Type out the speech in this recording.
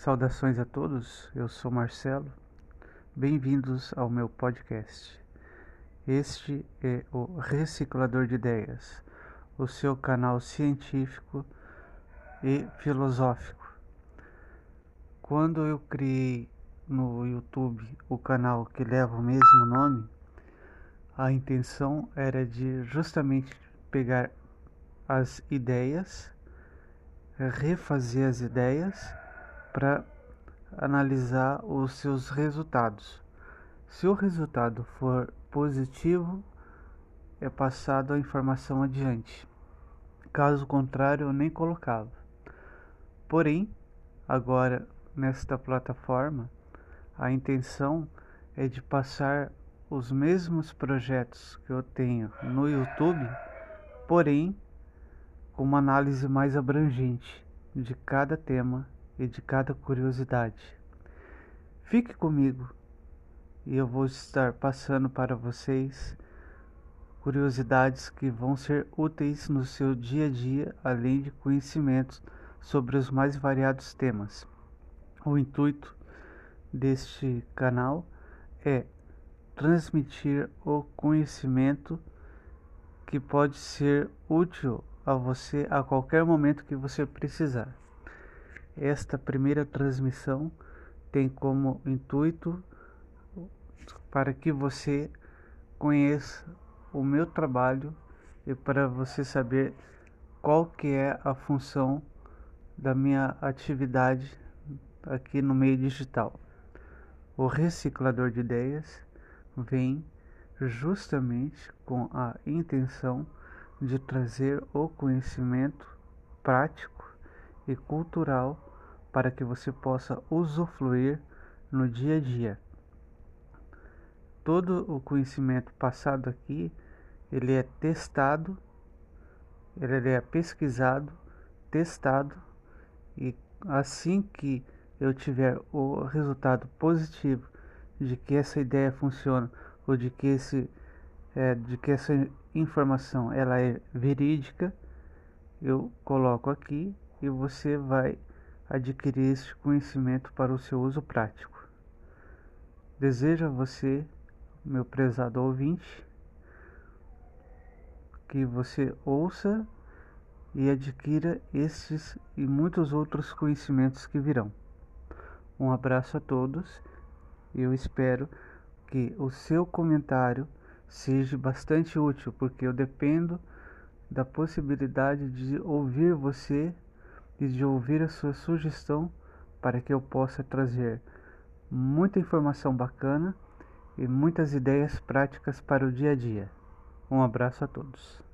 Saudações a todos, eu sou Marcelo. Bem-vindos ao meu podcast. Este é o Reciclador de Ideias, o seu canal científico e filosófico. Quando eu criei no YouTube o canal que leva o mesmo nome, a intenção era de justamente pegar as ideias, refazer as ideias para analisar os seus resultados. Se o resultado for positivo, é passado a informação adiante. Caso contrário, eu nem colocava. Porém, agora nesta plataforma, a intenção é de passar os mesmos projetos que eu tenho no YouTube, porém com uma análise mais abrangente de cada tema e de cada curiosidade. Fique comigo e eu vou estar passando para vocês curiosidades que vão ser úteis no seu dia a dia, além de conhecimentos sobre os mais variados temas. O intuito deste canal é transmitir o conhecimento que pode ser útil a você a qualquer momento que você precisar. Esta primeira transmissão tem como intuito para que você conheça o meu trabalho e para você saber qual que é a função da minha atividade aqui no meio digital. O reciclador de ideias vem justamente com a intenção de trazer o conhecimento prático e cultural para que você possa usufruir no dia a dia. Todo o conhecimento passado aqui, ele é testado, ele é pesquisado, testado e assim que eu tiver o resultado positivo de que essa ideia funciona ou de que esse é, de que essa informação ela é verídica, eu coloco aqui e você vai adquirir este conhecimento para o seu uso prático. Desejo a você, meu prezado ouvinte, que você ouça e adquira estes e muitos outros conhecimentos que virão. Um abraço a todos e eu espero que o seu comentário seja bastante útil, porque eu dependo da possibilidade de ouvir você e de ouvir a sua sugestão para que eu possa trazer muita informação bacana e muitas ideias práticas para o dia a dia. Um abraço a todos.